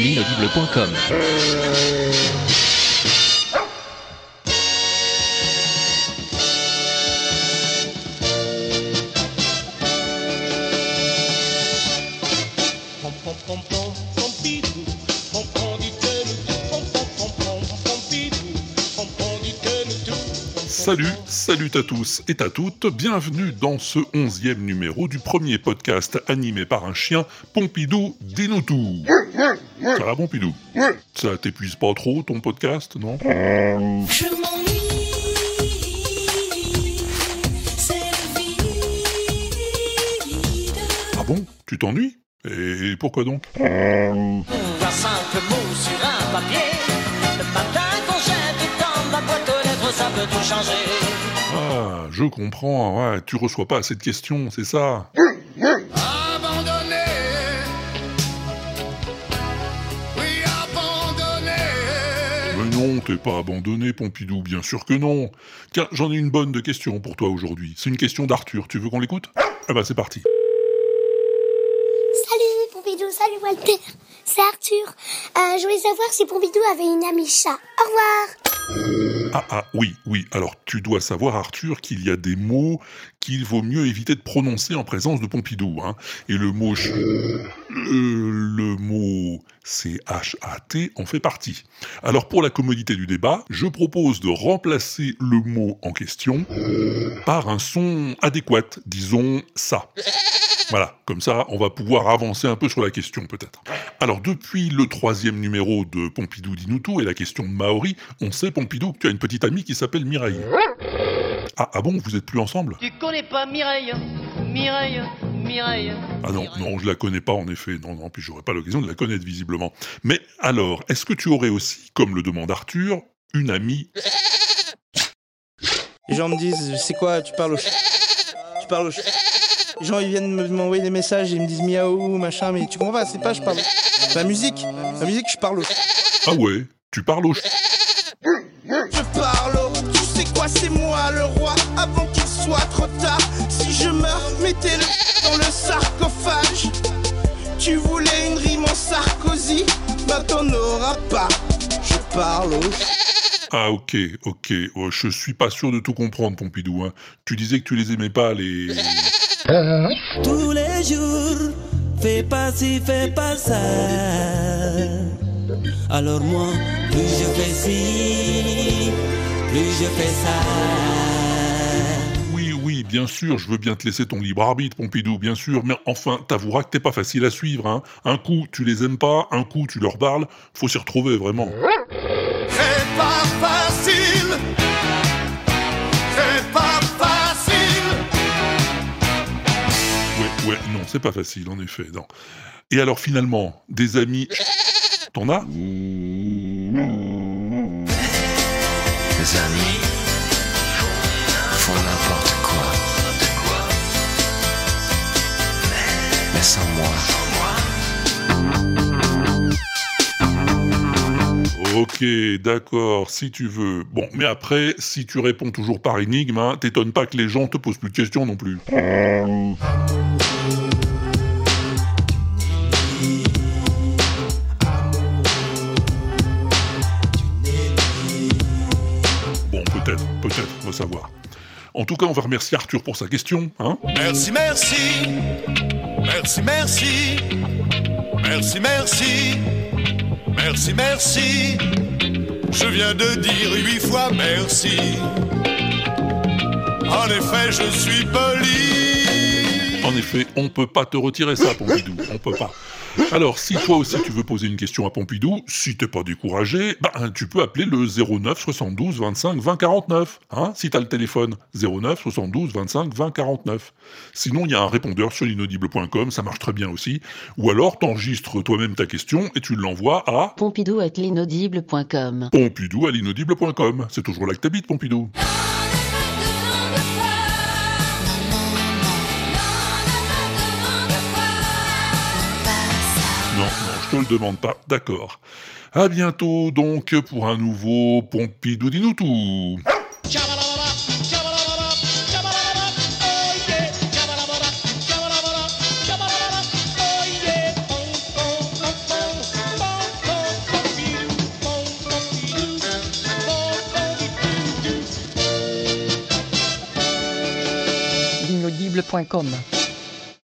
L'inaudible.com Salut, salut à tous et à toutes, bienvenue dans ce onzième numéro du premier podcast animé par un chien, Pompidou dis-nous tout. Ça va Pompidou? Ça t'épuise pas trop ton podcast, non? Je m'ennuie, c'est le vide. Ah bon? Tu t'ennuies? Et pourquoi donc? Un simple mot sur un papier. Le matin qu'on peut tout changer. Ah, je comprends, ouais, tu reçois pas assez de questions, c'est ça Abandonné. Oui, abandonné. Mais non, t'es pas abandonné, Pompidou, bien sûr que non. Tiens, j'en ai une bonne de question pour toi aujourd'hui. C'est une question d'Arthur, tu veux qu'on l'écoute? Ah bah c'est parti. Salut Pompidou, salut Walter, c'est Arthur. Euh, je voulais savoir si Pompidou avait une amie chat. Au revoir. Ah ah oui, oui, alors tu dois savoir Arthur qu'il y a des mots qu'il vaut mieux éviter de prononcer en présence de Pompidou. Hein. Et le mot ch- euh, le mot C-H-A-T en fait partie. Alors pour la commodité du débat, je propose de remplacer le mot en question par un son adéquat, disons ça. Voilà, comme ça, on va pouvoir avancer un peu sur la question peut-être. Alors depuis le troisième numéro de Pompidou dit nous tout et la question de Maori, on sait Pompidou que tu as une petite amie qui s'appelle Mireille. Ah, ah bon, vous êtes plus ensemble? Tu connais pas Mireille Mireille Mireille Ah non, non, je la connais pas en effet. Non, non, puis j'aurais pas l'occasion de la connaître visiblement. Mais alors, est-ce que tu aurais aussi, comme le demande Arthur, une amie? Les gens me disent, c'est quoi, tu parles au ch... Tu parles au ch... Les gens, ils viennent me- m'envoyer des messages, ils me disent miaou, machin, mais tu comprends pas, c'est pas, je parle. La musique, la musique, je parle au ch... Ah ouais, tu parles au ch... Je parle au... Tu sais quoi, c'est moi le roi, avant qu'il soit trop tard. Si je meurs, mettez-le dans le sarcophage. Tu voulais une rime en Sarkozy, bah t'en auras pas. Je parle au ch... Ah ok, ok. Oh, je suis pas sûr de tout comprendre, Pompidou. Hein. Tu disais que tu les aimais pas, les... Tous les jours, fais pas ci, fais pas ça. Alors moi, plus je fais ci, plus je fais ça. Oui, oui, bien sûr, je veux bien te laisser ton libre arbitre, Pompidou, bien sûr, mais enfin, t'avoueras que t'es pas facile à suivre, hein. Un coup, tu les aimes pas, un coup, tu leur parles, faut s'y retrouver, vraiment. C'est pas Ouais, non, c'est pas facile, en effet, non. Et alors, finalement, des amis... T'en as? Mes amis font n'importe quoi. Mais sans moi. Ok, d'accord, si tu veux. Bon, mais après, si tu réponds toujours par énigme, hein, t'étonnes pas que les gens te posent plus de questions non plus. On va savoir. En tout cas, on va remercier Arthur pour sa question, hein. Merci, merci. Merci, merci. Merci, merci. Merci, merci. Je viens de dire huit fois merci. En effet, je suis poli. En effet, on peut pas te retirer ça, Pompidou, on peut pas. Alors, si toi aussi tu veux poser une question à Pompidou, si t'es pas découragé, ben, tu peux appeler le 09 72 25 20 49, hein, si t'as le téléphone, 09 72 25 20 49. Sinon, il y a un répondeur sur l'inaudible.com, ça marche très bien aussi, ou alors t'enregistres toi-même ta question et tu l'envoies à Pompidou at l'inaudible.com. pompidou à l'inaudible.com. C'est toujours là que t'habites, Pompidou. ne le demande pas. D'accord. À bientôt donc pour un nouveau Pompidou dit